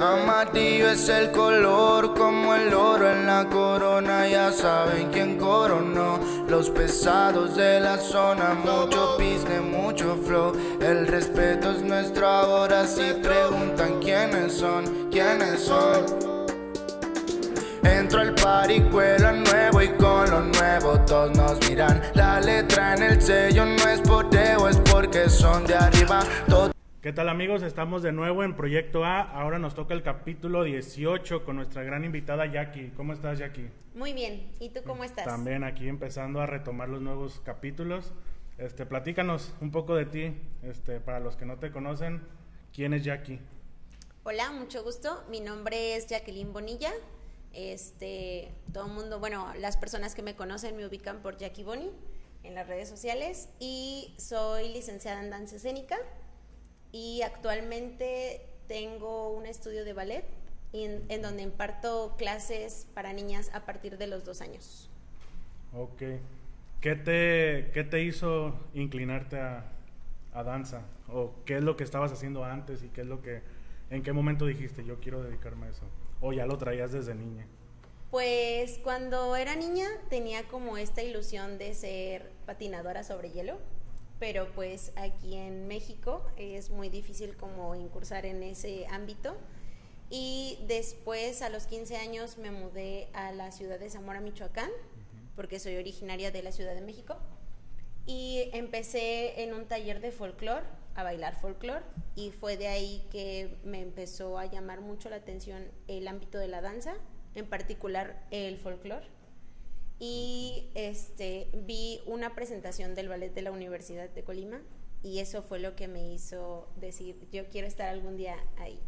Amarillo es el color como el oro en la corona. Ya saben quién coronó. Los pesados de la zona, mucho business, mucho flow. El respeto es nuestro ahora. Si preguntan quiénes son, quiénes son. Entro al party, cuelo nuevo y con lo nuevo todos nos miran. La letra en el sello no es por ego, es porque son de arriba. ¿Qué tal amigos? Estamos de nuevo en Proyecto A. Ahora nos toca el capítulo 18 con nuestra gran invitada Jackie. ¿Cómo estás Jackie? Muy bien. ¿Y tú cómo estás? También aquí empezando a retomar los nuevos capítulos. Este, platícanos un poco de ti, este, para los que no te conocen, ¿quién es Jackie? Hola, mucho gusto. Mi nombre es Jacqueline Bonilla. Este, todo el mundo, bueno, las personas que me conocen me ubican por Jackie Boni en las redes sociales y soy licenciada en danza escénica y actualmente tengo un estudio de ballet en, en, donde imparto clases para niñas a partir de los dos años. Ok. ¿Qué te, qué te hizo inclinarte a, a, danza? ¿O qué es lo que estabas haciendo antes y qué es lo que, en qué momento dijiste yo quiero dedicarme a eso? ¿O ya lo traías desde niña? Pues cuando era niña tenía como esta ilusión de ser patinadora sobre hielo pero pues aquí en México es muy difícil como incursar en ese ámbito. Y después a los 15 años me mudé a la ciudad de Zamora, Michoacán, porque soy originaria de la Ciudad de México. Y empecé en un taller de folclore, a bailar folclore, y fue de ahí que me empezó a llamar mucho la atención el ámbito de la danza, en particular el folclore y este, vi una presentación del ballet de la Universidad de Colima y eso fue lo que me hizo decir, yo quiero estar algún día ahí.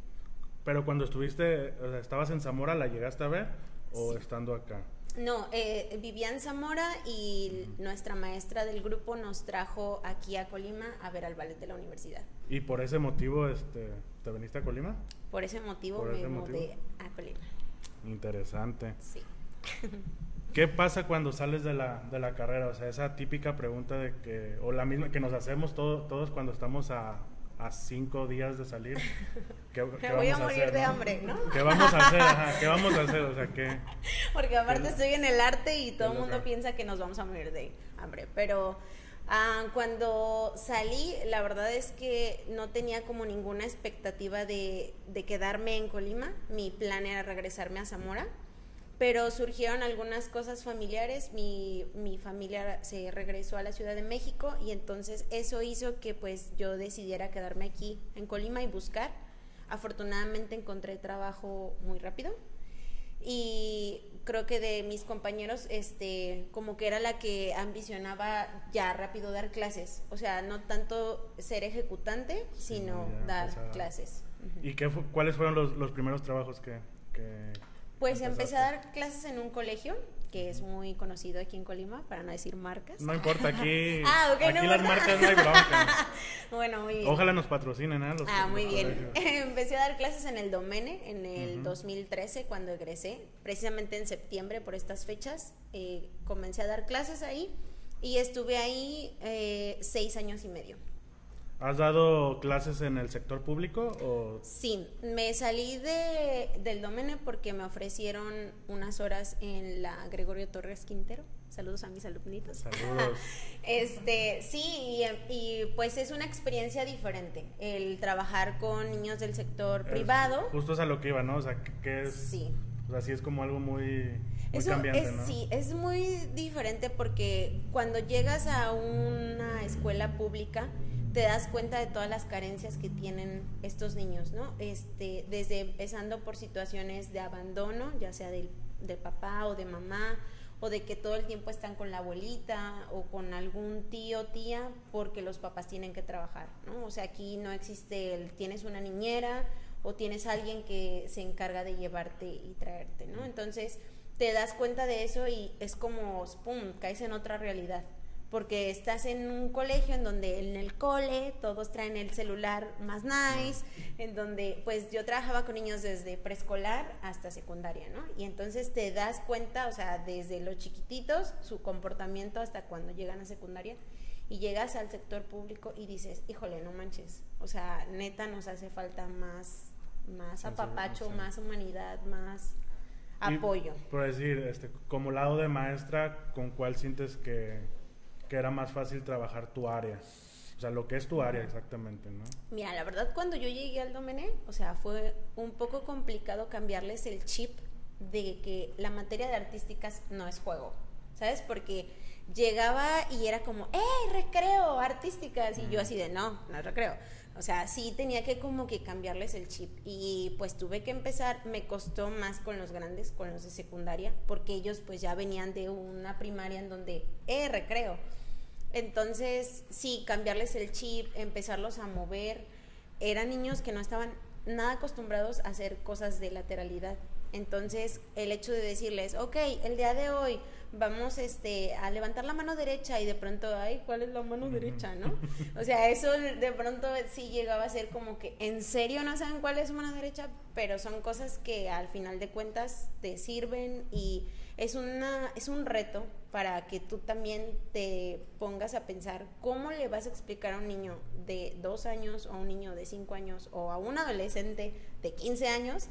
Pero cuando estuviste, o sea, ¿estabas en Zamora, la llegaste a ver o estando acá? No, eh, vivía en Zamora y nuestra maestra del grupo nos trajo aquí a Colima a ver al ballet de la universidad. ¿Y por ese motivo este, te viniste a Colima? Por ese motivo ¿Por me ese mudé motivo? a Colima. Interesante. Sí. ¿Qué pasa cuando sales de la, de la carrera? O sea, esa típica pregunta de que, o la misma que nos hacemos todo, todos cuando estamos a, a cinco días de salir. ¿Qué, qué Me voy a vamos morir hacer, de no? hambre, ¿no? ¿Qué vamos a hacer? Ajá, ¿Qué vamos a hacer? O sea, ¿qué? Porque aparte ¿Qué- estoy en el arte y todo el qué mundo piensa que nos vamos a morir de hambre. Pero ah, cuando salí, la verdad es que no tenía como ninguna expectativa de, de quedarme en Colima. Mi plan era regresarme a Zamora. Pero surgieron algunas cosas familiares. Mi, mi familia se regresó a la Ciudad de México y entonces eso hizo que pues yo decidiera quedarme aquí en Colima y buscar. Afortunadamente encontré trabajo muy rápido y creo que de mis compañeros este como que era la que ambicionaba ya rápido dar clases o sea no tanto ser ejecutante sino dar clases ¿Y qué fu- cuáles fueron los, los primeros trabajos que, que pues empecé a dar clases en un colegio que es muy conocido aquí en Colima para no decir marcas No importa, aquí, Ah, ok, no aquí las marcas no hay bronca. bueno muy bien Ojalá nos patrocinen, ¿eh? Los- Ah, los muy bien. colegios. Empecé a dar clases en el Domene en el Ujú. 2013 cuando egresé, precisamente en septiembre por estas fechas. eh, comencé a dar clases ahí y estuve ahí eh, seis años y medio. ¿Has dado clases en el sector público o Sí, me salí de, del Domene porque me ofrecieron unas horas en la Gregorio Torres Quintero. Saludos a mis alumnitos. Saludos. Este, sí, y, y, pues es una experiencia diferente el trabajar con niños del sector Es- privado. Justo es a lo que iba, ¿no? O sea, que- es, Sí. o sea, sí es como algo muy, cambiante, es, ¿no? Sí, es muy diferente porque cuando llegas a una escuela pública te das cuenta de todas las carencias que tienen estos niños, ¿no? Este, desde empezando por situaciones de abandono, ya sea del, papá o de mamá, o de que todo el tiempo están con la abuelita o con algún tío, tía, porque los papás tienen que trabajar, ¿no? O sea, aquí no existe el tienes una niñera o tienes alguien que se encarga de llevarte y traerte, ¿no? Entonces, te das cuenta de eso y es como, ¡pum!, caes en otra realidad. Porque estás en un colegio en donde en el cole todos traen el celular más nice, en donde pues yo trabajaba con niños desde preescolar hasta secundaria, ¿no? Y entonces te das cuenta, o sea, desde los chiquititos, su comportamiento hasta cuando llegan a secundaria, y llegas al sector público y dices, híjole, no manches, o sea, neta nos hace falta más más apapacho, más humanidad, más apoyo. por decir, este, como lado de maestra, ¿con cuál sientes que, que era más fácil trabajar tu área? O sea, lo que es tu área exactamente, ¿no? Mira, la verdad cuando yo llegué al Domené, o sea, fue un poco complicado cambiarles el chip de que la materia de artísticas no es juego, ¿sabes? Porque llegaba y era como, ¡eh, recreo, artísticas! Y yo así de, no, no es recreo. O sea, sí tenía que como que cambiarles el chip. Y pues tuve que empezar, me costó más con los grandes, con los de secundaria, porque ellos pues ya venían de una primaria en donde, ¡eh, recreo! Entonces, sí, cambiarles el chip, empezarlos a mover. Eran niños que no estaban nada acostumbrados a hacer cosas de lateralidad. Entonces, el hecho de decirles, ok, el día de hoy vamos este, a levantar la mano derecha y de pronto, ay, ¿cuál es la mano derecha, no? O sea, eso de pronto sí llegaba a ser como que en serio no saben cuál es su mano derecha, pero son cosas que al final de cuentas te sirven y es, una, es un reto para que tú también te pongas a pensar cómo le vas a explicar a un niño de dos años o a un niño de cinco años o a un adolescente de 15 años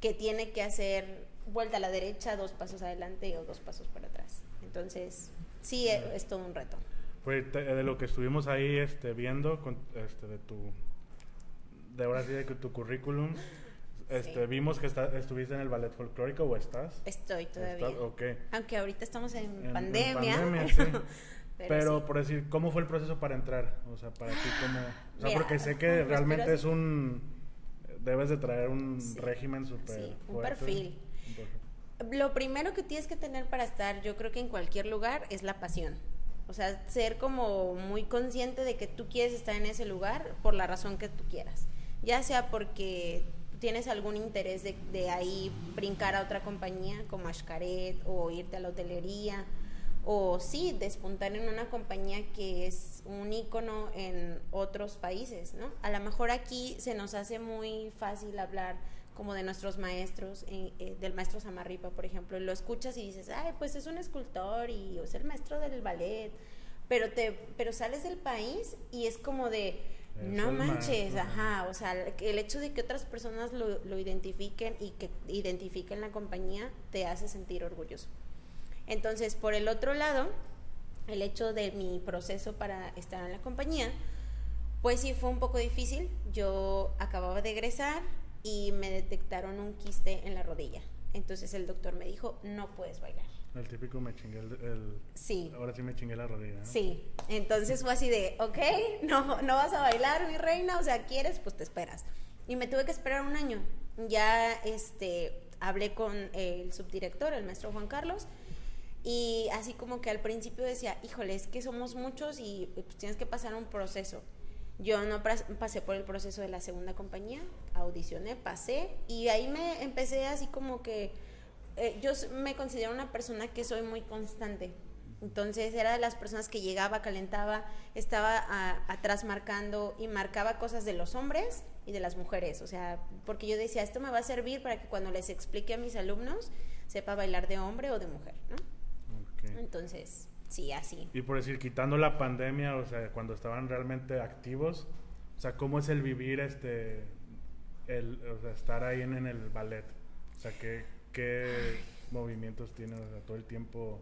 que tiene que hacer vuelta a la derecha, dos pasos adelante o dos pasos para atrás. Entonces, sí, e, es, todo un reto. Pues de lo que estuvimos ahí este, viendo, este, de tu, de ahora sí, de tu currículum, este, Vimos que estuviste en el ballet folclórico o estás. Estoy todavía. Okay. Aunque ahorita estamos en, pandemia. pero, por decir, ¿cómo fue el proceso para entrar? O sea, para ti, ¿cómo? O sea, porque sé que realmente es un. Debes de traer un régimen súper. Sí, un perfil. Lo primero que tienes que tener para estar, yo creo que en cualquier lugar, es la pasión. O sea, ser como muy consciente de que tú quieres estar en ese lugar por la razón que tú quieras. Ya sea porque tienes algún interés de, de, ahí brincar a otra compañía como Ashkaret o irte a la hotelería o sí, despuntar en una compañía que es un ícono en otros países, ¿no? A lo mejor aquí se nos hace muy fácil hablar como de nuestros maestros, eh, eh, del maestro Samarripa, por ejemplo, y lo escuchas y dices, ay, pues es un escultor y es el maestro del ballet, pero, te, pero sales del país y es como de, no manches, ajá, o sea, el hecho de que otras personas lo, lo, identifiquen y que identifiquen la compañía te hace sentir orgulloso. Entonces, por el otro lado, el hecho de mi proceso para estar en la compañía, pues sí fue un poco difícil. Yo acababa de egresar y me detectaron un quiste en la rodilla. Entonces el doctor me dijo, no puedes bailar. El típico me chingué el, Sí. Ahora sí me chingué la rodilla. Sí. Entonces fue así de, ok, no, no vas a bailar, mi reina, o sea, quieres, pues te esperas. Y me tuve que esperar un año. Ya este, hablé con el subdirector, el maestro Juan Carlos, y así como que al principio decía, híjole, es que somos muchos y pues tienes que pasar un proceso. Yo no pasé por el proceso de la segunda compañía, audicioné, pasé y ahí me empecé así como que eh, yo me considero una persona que soy muy constante. Entonces era de las personas que llegaba, calentaba, estaba atrás marcando y marcaba cosas de los hombres y de las mujeres. O sea, porque yo decía, esto me va a servir para que cuando les explique a mis alumnos sepa bailar de hombre o de mujer, ¿no? Entonces, sí, así. Y por decir, quitando la pandemia, o sea, cuando estaban realmente activos, o sea, ¿cómo es el vivir este, el, o sea, estar ahí en, en el ballet? O sea, ¿qué, qué movimientos tiene todo el tiempo.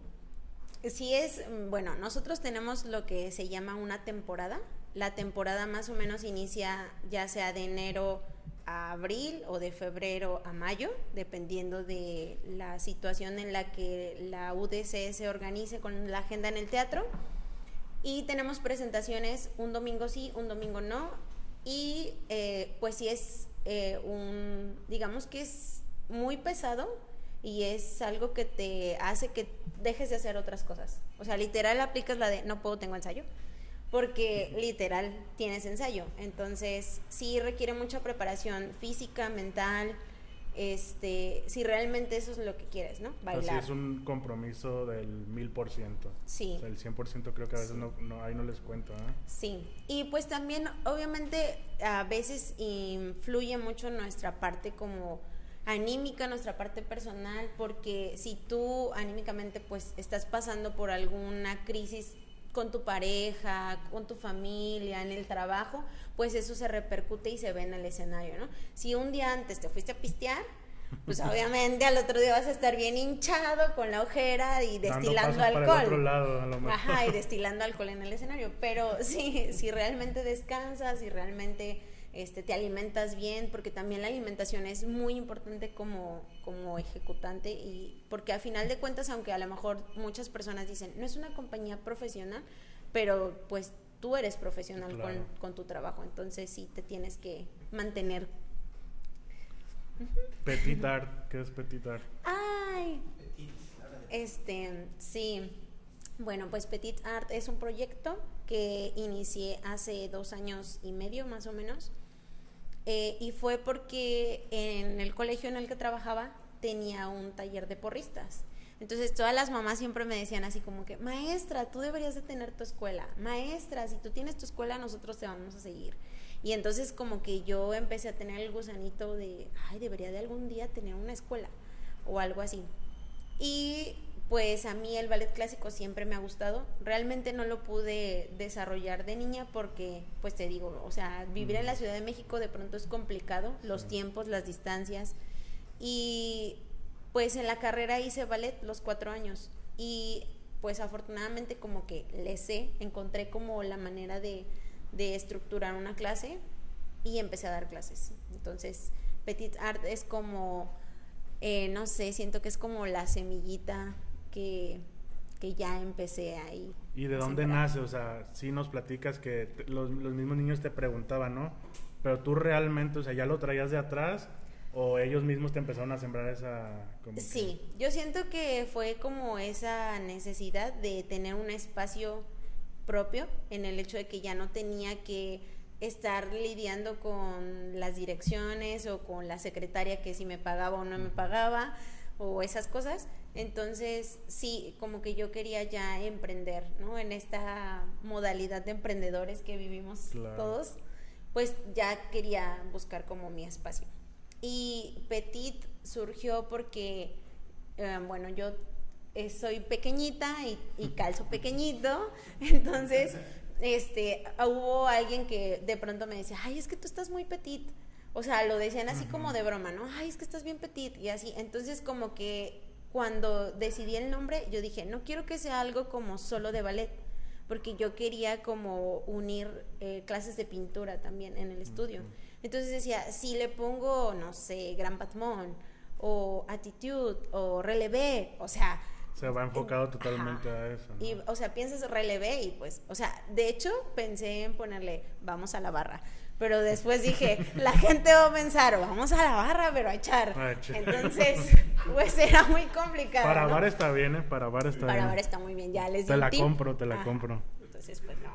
Sí es, bueno, nosotros tenemos lo que se llama una temporada. La temporada más o menos inicia ya sea de enero a abril o de febrero a mayo, dependiendo de la situación en la que la UDC se organice con la agenda en el teatro. Y tenemos presentaciones un domingo sí, un domingo no. Y eh, pues si es eh, un, digamos que es muy pesado y es algo que te hace que dejes de hacer otras cosas. O sea, literal aplicas la de no puedo, tengo ensayo, porque literal tienes ensayo. Entonces, sí requiere mucha preparación física, mental, este, si realmente eso es lo que quieres, ¿no? Bailar. Así es un compromiso del mil por ciento. Sí. O sea, el 100% creo que a veces no, no, ahí no les cuento, ¿eh? Sí. Y pues también, obviamente, a veces influye mucho nuestra parte como anímica, nuestra parte personal, porque si tú anímicamente pues estás pasando por alguna crisis con tu pareja, con tu familia, en el trabajo, pues eso se repercute y se ve en el escenario, ¿no? Si un día antes te fuiste a pistear, pues obviamente al otro día vas a estar bien hinchado con la ojera y destilando alcohol. Ajá, y destilando alcohol en el escenario. Pero sí, si realmente descansas, si realmente este, te alimentas bien, porque también la alimentación es muy importante como, como ejecutante y porque a final de cuentas, aunque a lo mejor muchas personas dicen, no es una compañía profesional, pero pues tú eres profesional con, con, tu trabajo, entonces sí te tienes que mantener Petit Art, ¿qué es Petit Art? Ay, este, sí. Bueno, pues Petit Art es un proyecto que inicié hace dos años y medio más o menos. Eh, y fue porque en el colegio en el que trabajaba tenía un taller de porristas. Entonces todas las mamás siempre me decían así como que, maestra, tú deberías de tener tu escuela. Maestra, si tú tienes tu escuela, nosotros te vamos a seguir. Y entonces como que yo empecé a tener el gusanito de, ay, debería de algún día tener una escuela o algo así. Y pues a mí el ballet clásico siempre me ha gustado. Realmente no lo pude desarrollar de niña porque, pues te digo, o sea, vivir en la Ciudad de México de pronto es complicado, los tiempos, las distancias. Y pues en la carrera hice ballet los cuatro años. Y pues afortunadamente como que le sé, encontré como la manera de de estructurar una clase y empecé a dar clases. Entonces, Petit Art es como, eh, no sé, siento que es como la semillita que, que ya empecé ahí. ¿Y de dónde nace? O sea, si nos platicas que los, los, mismos niños te preguntaban, ¿no? Pero tú realmente, o sea, ¿ya lo traías de atrás o ellos mismos te empezaron a sembrar esa... sí, yo siento que fue como esa necesidad de tener un espacio propio en el hecho de que ya no tenía que estar lidiando con las direcciones o con la secretaria que si me pagaba o no me pagaba o esas cosas. Entonces, sí, como que yo quería ya emprender, ¿no? En esta modalidad de emprendedores que vivimos todos, pues ya quería buscar como mi espacio. Y Petit surgió porque, eh, bueno, yo eh, soy pequeñita y, calzo pequeñito, entonces este, hubo alguien que de pronto me decía, ay, es que tú estás muy petit. O sea, lo decían así como de broma, ¿no? Ay, es que estás bien petit y así. Entonces, como que cuando decidí el nombre, yo dije, no quiero que sea algo como solo de ballet, porque yo quería como unir eh, clases de pintura también en el estudio. Entonces decía, si le pongo, no sé, Gran Patmón, o Attitude, o Relevé, o sea, se va enfocado totalmente a eso. Y, o sea, piensas relevé y pues, o sea, de hecho pensé en ponerle, vamos a la barra. Pero después dije, la gente va a pensar, vamos a la barra, pero a echar. Entonces, pues era muy complicado. Para bar está bien, ¿eh? Para bar está bien. Para bar está muy bien, ya les Te la compro, te la compro. Entonces, pues no.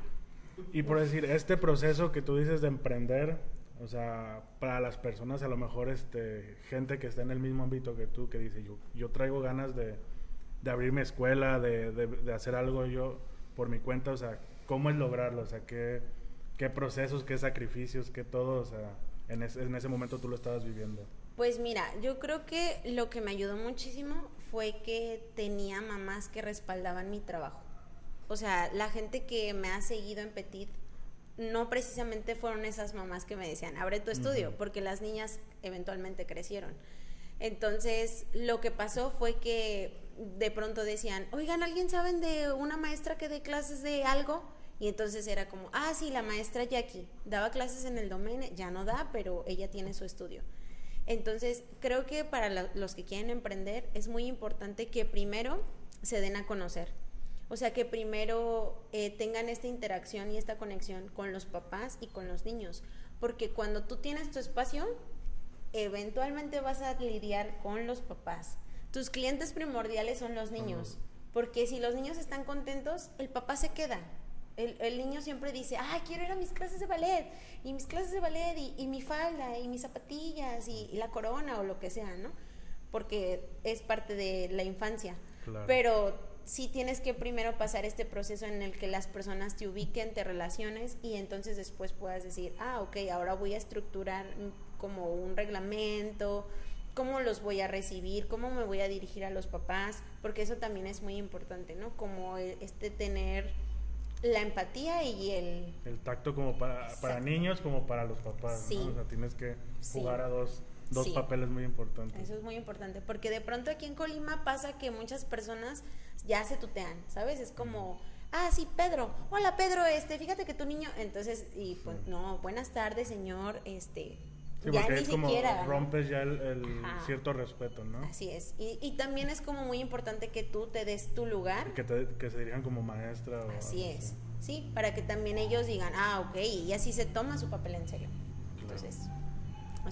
Y por decir, este proceso que tú dices de emprender, o sea, para las personas, a lo mejor, este, gente que está en el mismo ámbito que tú, que dice, yo, yo traigo ganas de de abrir mi escuela, de, de, hacer algo yo por mi cuenta, o sea, ¿cómo es lograrlo? O sea, ¿qué, qué procesos, qué sacrificios, qué todo, o sea, en, en ese momento tú lo estabas viviendo? Pues mira, yo creo que lo que me ayudó muchísimo fue que tenía mamás que respaldaban mi trabajo. O sea, la gente que me ha seguido en Petit no precisamente fueron esas mamás que me decían, abre tu estudio, porque las niñas eventualmente crecieron. Entonces, lo que pasó fue que de pronto decían, oigan, ¿alguien saben de una maestra que dé clases de algo? Y entonces era como, ah, sí, la maestra Jackie daba clases en el domain, ya no da, pero ella tiene su estudio. Entonces, creo que para los que quieren emprender es muy importante que primero se den a conocer. O sea, que primero eh, tengan esta interacción y esta conexión con los papás y con los niños. Porque cuando tú tienes tu espacio, eventualmente vas a lidiar con los papás tus clientes primordiales son los niños, porque si los niños están contentos, el papá se queda. El, niño siempre dice, ah, quiero ir a mis clases de ballet, y mis clases de ballet, y, mi falda, y mis zapatillas, y, la corona, o lo que sea, ¿no? Porque es parte de la infancia. Pero sí tienes que primero pasar este proceso en el que las personas te ubiquen, te relaciones, y entonces después puedas decir, ah, ok, ahora voy a estructurar como un reglamento, cómo los voy a recibir, cómo me voy a dirigir a los papás, porque eso también es muy importante, ¿no? Como e, este tener la empatía y el... El tacto como para, para niños como para los papás, Sí. ¿no? O sea, tienes que Sí. jugar a dos, dos Sí. papeles muy importantes. Eso es muy importante, porque de pronto aquí en Colima pasa que muchas personas ya se tutean, ¿sabes? Es como, ah, sí, Pedro, hola Pedro, este, fíjate que tu niño, entonces, y pues, no, buenas tardes, señor, este, Sí, ya ni es como siquiera. rompes ya el, cierto respeto, ¿no? Así es, y, y también es como muy importante que tú te des tu lugar, Que, te- que se dirijan como maestra o así es, sí, para que también ellos digan, ah, ok, y así se toma su papel en serio. Claro. Entonces,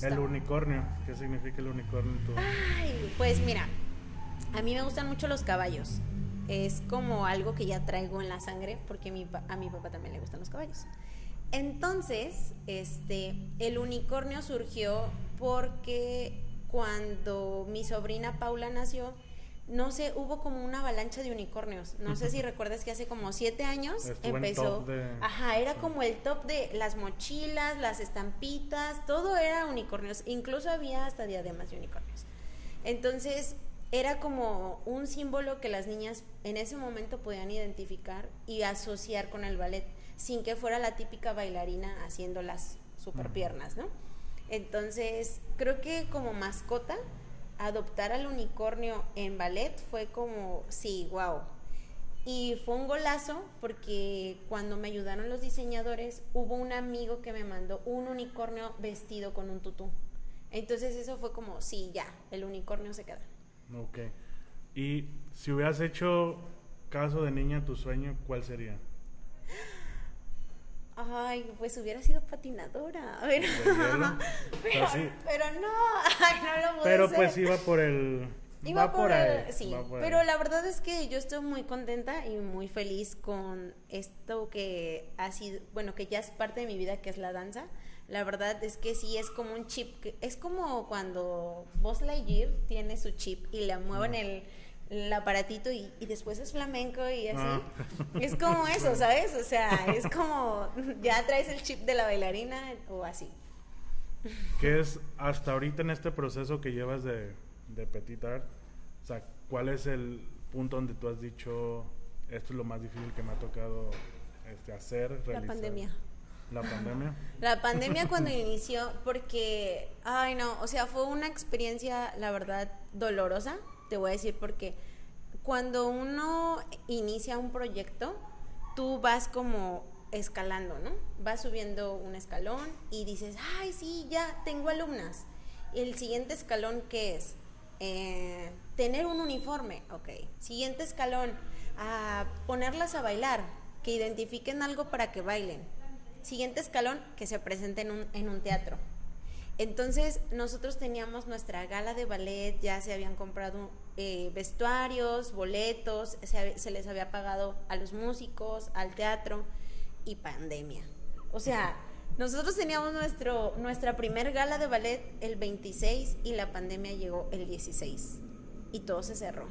El unicornio, ¿qué significa el unicornio en tu- Ay, pues mira, a mí me gustan mucho los caballos. Es como algo que ya traigo en la sangre porque mi a mi papá también le gustan los caballos. Entonces, este, el unicornio surgió porque cuando mi sobrina Paula nació, no sé, hubo como una avalancha de unicornios. No sé si recuerdas que hace como siete años Estuvo empezó. top de- Ajá, era como el top de las mochilas, las estampitas, todo era unicornios. Incluso había hasta diademas de unicornios. Entonces, era como un símbolo que las niñas en ese momento podían identificar y asociar con el ballet, sin que fuera la típica bailarina haciendo las super piernas, ¿no? Entonces, creo que como mascota, adoptar al unicornio en ballet fue como, sí, wow. Y fue un golazo porque cuando me ayudaron los diseñadores, hubo un amigo que me mandó un unicornio vestido con un tutú. Entonces eso fue como, sí, ya, el unicornio se queda. Ok. Y si hubieras hecho caso de niña tu sueño, ¿cuál sería? Ay, pues hubiera sido patinadora. Pero, pero, sí. pero no, ay, no lo pude Pero pues iba por el... Iba va por, ahí, el, sí, va por pero ahí. la verdad es que yo estoy muy contenta y muy feliz con esto que ha sido, bueno, que ya es parte de mi vida, que es la danza. La verdad es que sí es como un chip, que- es como cuando Buzz Lightyear tiene su chip y le mueven el, el aparatito y, y después es flamenco y así. Ah. Es como eso, ¿sabes? O sea, es como ya traes el chip de la bailarina o así. ¿Qué es hasta ahorita en este proceso que llevas de, de Petit Art? O sea, ¿cuál es el punto donde tú has dicho, esto es lo más difícil que me ha tocado este, hacer, La realizar"? pandemia. La pandemia. La pandemia cuando inició, porque, ay no, o sea, fue una experiencia, la verdad, dolorosa, te voy a decir, porque cuando uno inicia un proyecto, tú vas como escalando, ¿no? Vas subiendo un escalón y dices, ay, sí, ya tengo alumnas. El siguiente escalón, ¿qué es? Eh, tener un uniforme, ok. Siguiente escalón, a ponerlas a bailar, que identifiquen algo para que bailen. Siguiente escalón, que se presente en un, en un teatro. Entonces, nosotros teníamos nuestra gala de ballet, ya se habían comprado eh, vestuarios, boletos, se, se les había pagado a los músicos, al teatro y pandemia. O sea, nosotros teníamos nuestro, nuestra primer gala de ballet el 26 y la pandemia llegó el 16 y todo se cerró.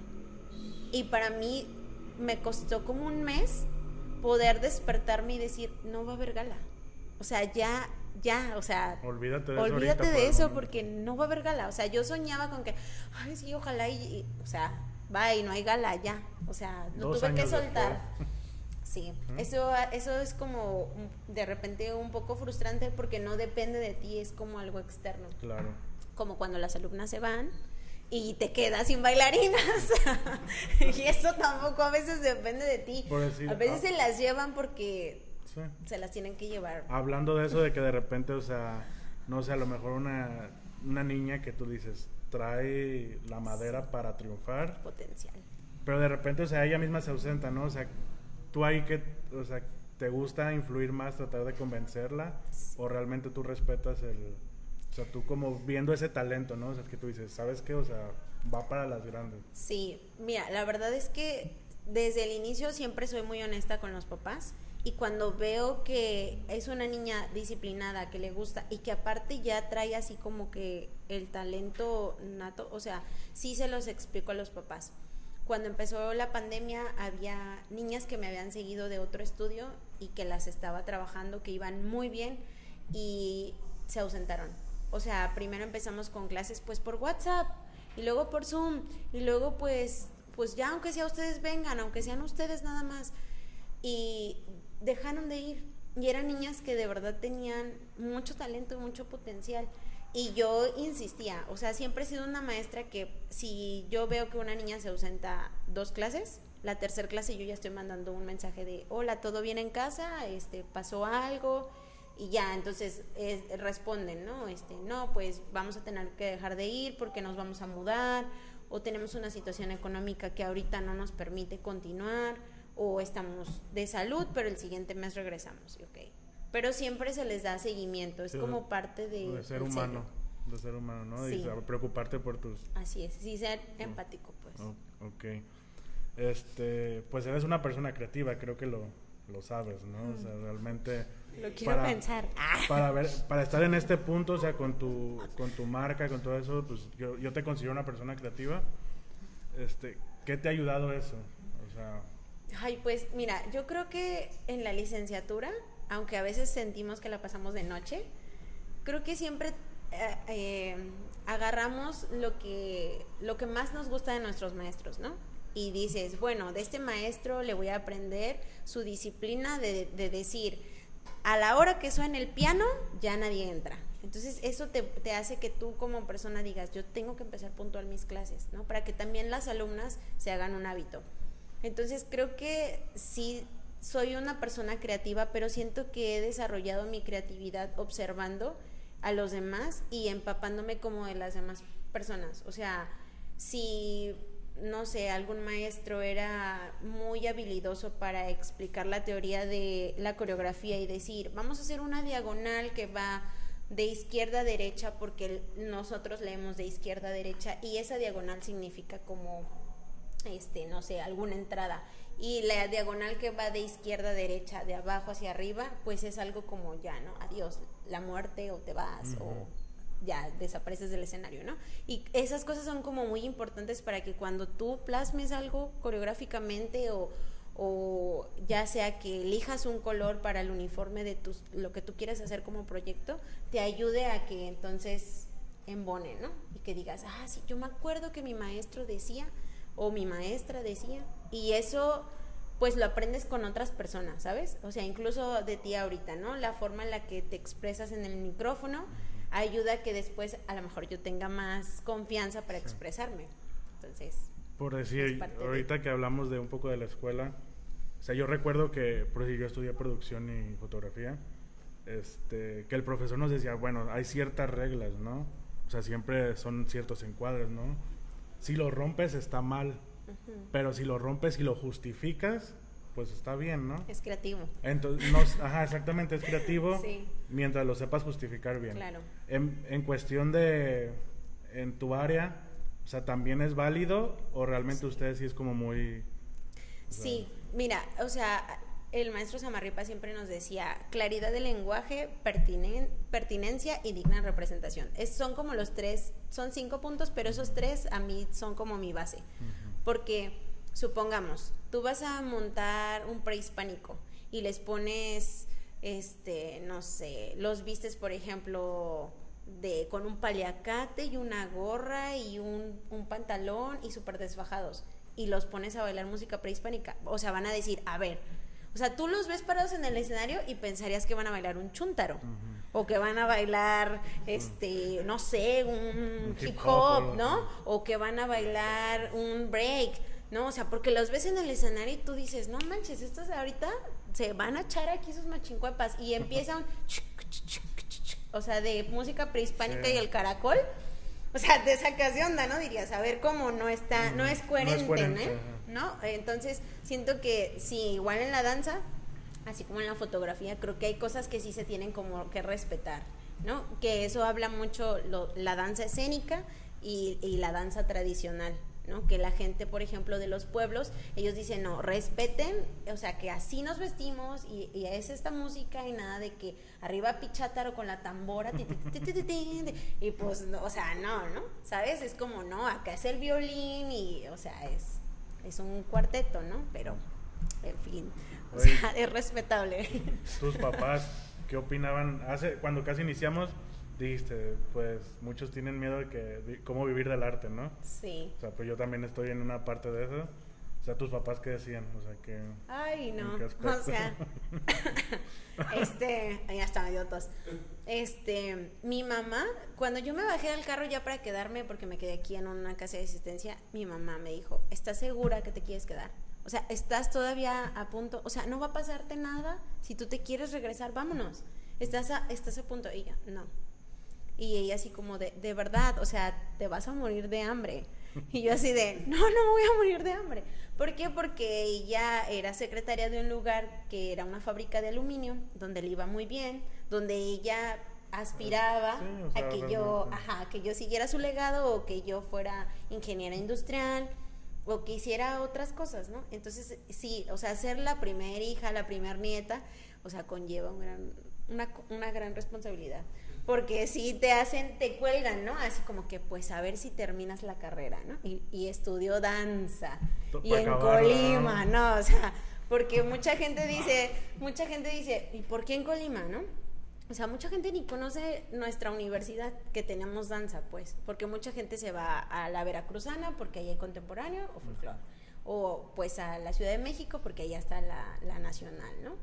Y para mí me costó como un mes poder despertarme y decir, no va a haber gala. O sea, ya, ya, o sea, Olvídate de eso. olvídate de eso porque no va a haber gala. O sea, yo soñaba con que, ay, sí, ojalá y, y- o sea, va y no hay gala ya. O sea, no Dos tuve que soltar. Sí, eso, eso es como de repente un poco frustrante porque no depende de ti, es como algo externo. Claro. Como cuando las alumnas se van y te quedas sin bailarinas. y eso tampoco a veces depende de ti. Decir, a veces ah. se las llevan porque Sí. se las tienen que llevar. Hablando de eso, de que de repente, o sea, no sé, a lo mejor una, una niña que tú dices, trae la madera para triunfar, Potencial. pero de repente, o sea, ella misma se ausenta, ¿no? O sea, tú ahí que, o sea, ¿te gusta influir más, tratar de convencerla? ¿O realmente tú respetas el, o sea, tú como viendo ese talento, ¿no? O sea, que tú dices, ¿sabes qué? O sea, va para las grandes. Sí, mira, la verdad es que desde el inicio siempre soy muy honesta con los papás y cuando veo que es una niña disciplinada, que le gusta y que aparte ya trae así como que el talento nato, o sea, sí se los explico a los papás. Cuando empezó la pandemia había niñas que me habían seguido de otro estudio y que las estaba trabajando, que iban muy bien y se ausentaron. O sea, primero empezamos con clases pues por WhatsApp y luego por Zoom y luego pues pues ya aunque sea ustedes vengan, aunque sean ustedes nada más. y dejaron de ir. Y eran niñas que de verdad tenían mucho talento y mucho potencial. Y yo insistía, o sea, siempre he sido una maestra que si yo veo que una niña se ausenta dos clases, la tercera clase yo ya estoy mandando un mensaje de, hola, ¿todo bien en casa? Este, ¿Pasó algo? Y ya, entonces responden, ¿no? Este, no, pues vamos a tener que dejar de ir porque nos vamos a mudar, o tenemos una situación económica que ahorita no nos permite continuar, o estamos de salud, pero el siguiente mes regresamos, ok pero siempre se les da seguimiento, es como parte de... De ser humano, de ser humano, ¿no? Sí. Y preocuparte por tus... Así es, sí ser empático, pues. ok. Este, pues eres una persona creativa, creo que lo, lo sabes, ¿no? O sea, realmente... Lo quiero pensar. Para, ver, para estar en este punto, o sea, con tu, con tu marca, con todo eso, pues yo, yo te considero una persona creativa. Este, ¿Qué te ha ayudado eso? O sea... Ay, pues mira, yo creo que en la licenciatura aunque a veces sentimos que la pasamos de noche, creo que siempre eh, eh, agarramos lo que, lo que más nos gusta de nuestros maestros, ¿no? Y dices, bueno, de este maestro le voy a aprender su disciplina de, decir, a la hora que suena el piano, ya nadie entra. Entonces eso te, te, hace que tú como persona digas, yo tengo que empezar puntual mis clases, ¿no? Para que también las alumnas se hagan un hábito. Entonces creo que sí soy una persona creativa, pero siento que he desarrollado mi creatividad observando a los demás y empapándome como de las demás personas. O sea, si, no sé, algún maestro era muy habilidoso para explicar la teoría de la coreografía y decir, vamos a hacer una diagonal que va de izquierda a derecha porque nosotros leemos de izquierda a derecha y esa diagonal significa como este no sé alguna entrada y la diagonal que va de izquierda a derecha, de abajo hacia arriba, pues es algo como ya, ¿no? Adiós, la muerte o te vas o ya desapareces del escenario, ¿no? Y esas cosas son como muy importantes para que cuando tú plasmes algo coreográficamente o, o ya sea que elijas un color para el uniforme de tus, lo que tú quieres hacer como proyecto, te ayude a que entonces embone, ¿no? Y que digas, ah, sí, yo me acuerdo que mi maestro decía o mi maestra decía. Y eso pues lo aprendes con otras personas, ¿sabes? O sea, incluso de ti ahorita, ¿no? La forma en la que te expresas en el micrófono ayuda a que después a lo mejor yo tenga más confianza para expresarme. Entonces... Por decir, ahorita que hablamos de un poco de la escuela, o sea, yo recuerdo que, por decir, yo estudié producción y fotografía, este, que el profesor nos decía, bueno, hay ciertas reglas, ¿no? O sea, siempre son ciertos encuadres, ¿no? Si lo rompes está mal, pero si lo rompes y lo justificas, pues está bien, ¿no? Es creativo. Entonces, ajá, exactamente, es creativo mientras lo sepas justificar bien. Claro. En, en, cuestión de, en tu área, o sea, ¿también es válido o realmente ustedes sí es como muy... Sí, mira, o sea, el maestro Samarripa siempre nos decía claridad de lenguaje, pertinencia y digna representación. Es, son como los tres, son cinco puntos, pero esos tres a mí son como mi base. Porque, supongamos, tú vas a montar un prehispánico y les pones, este, no sé, los vistes, por ejemplo, de, con un paliacate y una gorra y un, un pantalón y súper desfajados y los pones a bailar música prehispánica. O sea, van a decir, a ver, o sea, tú los ves parados en el escenario y pensarías que van a bailar un chúntaro. O que van a bailar, este, no sé, un, hip hop, ¿no? O que van a bailar un break, ¿no? O sea, porque los ves en el escenario y tú dices, no manches, estos ahorita se van a echar aquí sus machincuepas. Y empieza un... O sea, de música prehispánica y el caracol. O sea, te sacas de onda, ¿no? Dirías, a ver cómo no está, no es coherente, ¿no? ¿no? Entonces, siento que sí, igual en la danza, así como en la fotografía, creo que hay cosas que sí se tienen como que respetar, ¿no? Que eso habla mucho lo, la danza escénica y, y la danza tradicional, ¿no? Que la gente, por ejemplo, de los pueblos, ellos dicen, no, respeten, o sea, que así nos vestimos y, y es esta música y nada de que arriba pichátaro con la tambora, y pues, o sea, no, ¿no? ¿Sabes? Es como, no, acá es el violín y, o sea, es, es un cuarteto, ¿no? Pero, en fin, o sea, es respetable. Tus papás, ¿qué opinaban? Hace, cuando casi iniciamos, dijiste, pues muchos tienen miedo de que cómo vivir del arte, ¿no? Sí. O sea, pues yo también estoy en una parte de eso. O sea, tus papás qué decían, o sea, que... Ay, no. O sea, este, ya está, me dio tos. Este, mi mamá, cuando yo me bajé del carro ya para quedarme, porque me quedé aquí en una casa de asistencia, mi mamá me dijo, ¿estás segura que te quieres quedar? O sea, estás todavía a punto, o sea, no va a pasarte nada. Si tú te quieres regresar, vámonos. Estás a, estás a punto. Y ella, no. Y ella así como de, de verdad, o sea, te vas a morir de hambre. Y yo así de, no, no me voy a morir de hambre. ¿Por qué? Porque ella era secretaria de un lugar que era una fábrica de aluminio, donde le iba muy bien, donde ella aspiraba Sí, o sea, a que yo, ajá, que yo siguiera su legado o que yo fuera ingeniera industrial o que hiciera otras cosas, ¿no? Entonces, sí, o sea, ser la primera hija, la primera nieta, o sea, conlleva un gran, una, una gran responsabilidad. Porque si te hacen, te cuelgan, ¿no? Así como que, pues, a ver si terminas la carrera, ¿no? Y, y estudió danza. To- Y para en acabarla, Colima, ¿no? O sea, porque mucha gente dice, mucha gente dice, ¿y por qué en Colima, no? O sea, mucha gente ni conoce nuestra universidad que tenemos danza, pues, porque mucha gente se va a la Veracruzana porque ahí hay contemporáneo o folclore, o pues a la Ciudad de México porque allá está la, la nacional, ¿no?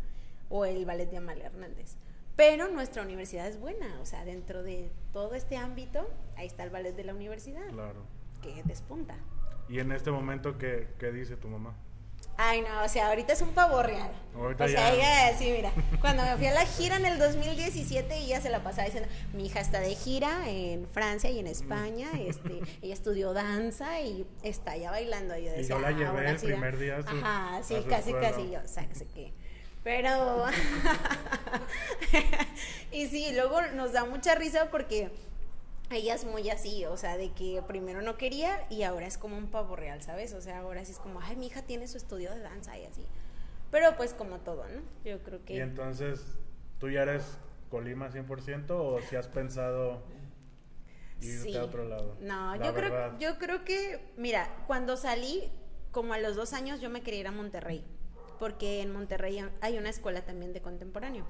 O el ballet de Amalia Hernández. Pero nuestra universidad es buena, o sea, dentro de todo este ámbito, ahí está el ballet de la universidad, Claro. que despunta. Y en este momento, ¿qué, qué dice tu mamá? Ay, no, o sea, ahorita es un pavo real. Ahorita o sea, ya. ella, sí, mira, cuando me fui a la gira en el 2017, ella se la pasaba diciendo, mi hija está de gira en Francia y en España, este, ella estudió danza y está ya bailando. Y yo, Y yo la llevé "Ahora el primer ya". día su- Ajá, sí, a su casi, escuela. casi yo, o sea, que. Pero, y sí, luego nos da mucha risa porque ella es muy así, o sea, de que primero no quería y ahora es como un pavo real, ¿sabes? O sea, ahora sí es como, ay, mi hija tiene su estudio de danza y así. Pero pues como todo, ¿no? Yo creo Y que... entonces, ¿tú ya eres Colima 100% o si has pensado irte Sí. a otro lado? No, La yo creo, yo creo que, mira, cuando salí, como a los dos años, yo me quería ir a Monterrey, porque en Monterrey hay una escuela también de contemporáneo.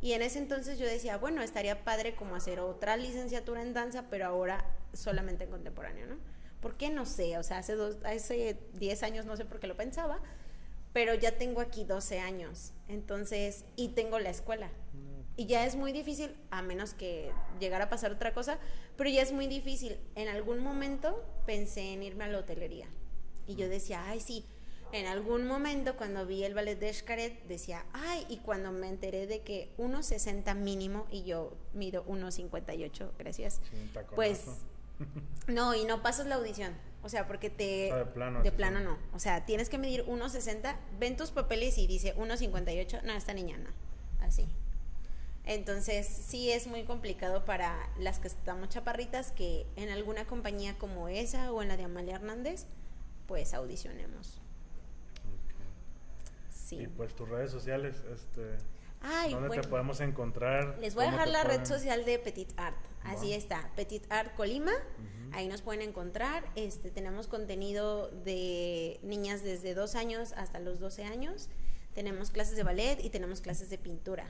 Y en ese entonces yo decía, bueno, estaría padre como hacer otra licenciatura en danza, pero ahora solamente en contemporáneo, ¿no? ¿Por qué? No sé, o sea, hace, dos, hace 10 años no sé por qué lo pensaba, pero ya tengo aquí 12 años, entonces, y tengo la escuela. Y ya es muy difícil, a menos que llegara a pasar otra cosa, pero ya es muy difícil. En algún momento pensé en irme a la hotelería. Y yo decía, ay, sí. En algún momento cuando vi el ballet de Xcaret, decía, ay, y cuando me enteré de que 1,60 mínimo y yo mido 1,58, gracias. Sí. Pues no, y no pasas la audición. O sea, porque te... De plano, De plano sí. no. O sea, tienes que medir 1,60, ven tus papeles y dice 1,58. No, esta niña no. Así. Entonces, sí es muy complicado para las que estamos chaparritas que en alguna compañía como esa o en la de Amalia Hernández, pues audicionemos. Sí. Y pues tus redes sociales, este, Ay, ¿dónde bueno. te podemos encontrar? Les voy a ¿Cómo dejar la red social de Petit Art. Así está, Petit Art Colima. Ahí nos pueden encontrar. Este, tenemos contenido de niñas desde dos años hasta los 12 años. Tenemos clases de ballet y tenemos clases de pintura.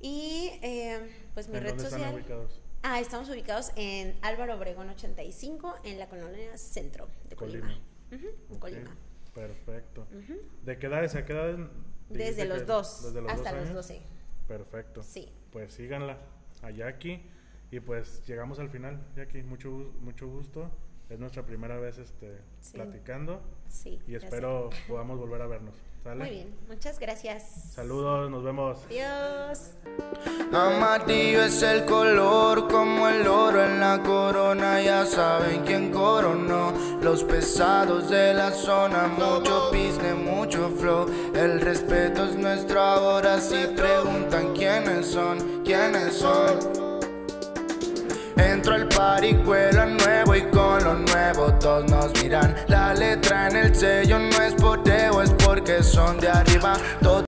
Y eh, pues mi ¿En red dónde social. están ubicados? Ah, estamos ubicados en Álvaro Obregón 85, en la colonia Centro de Colima. Colima. Colima. Perfecto. Ujú. ¿De qué edades a qué edades? Desde los dos desde los hasta dos los años? 12. Perfecto. Sí. Pues síganla a Jackie. Y pues llegamos al final, Jackie. Mucho, mucho gusto. Es nuestra primera vez este, Sí. platicando. Sí. Y espero podamos volver a vernos. ¿Sale? Muy bien, muchas gracias. Saludos, nos vemos. Adiós. Amarillo es el color como el oro en la corona. Ya saben quién coronó. Los pesados de la zona. Mucho business, mucho flow. El respeto es nuestro ahora. Si preguntan quiénes son, quiénes son. Entro al party, cuelo nuevo y con lo nuevo todos nos miran. La letra en el sello no es poteo, es porque son de arriba.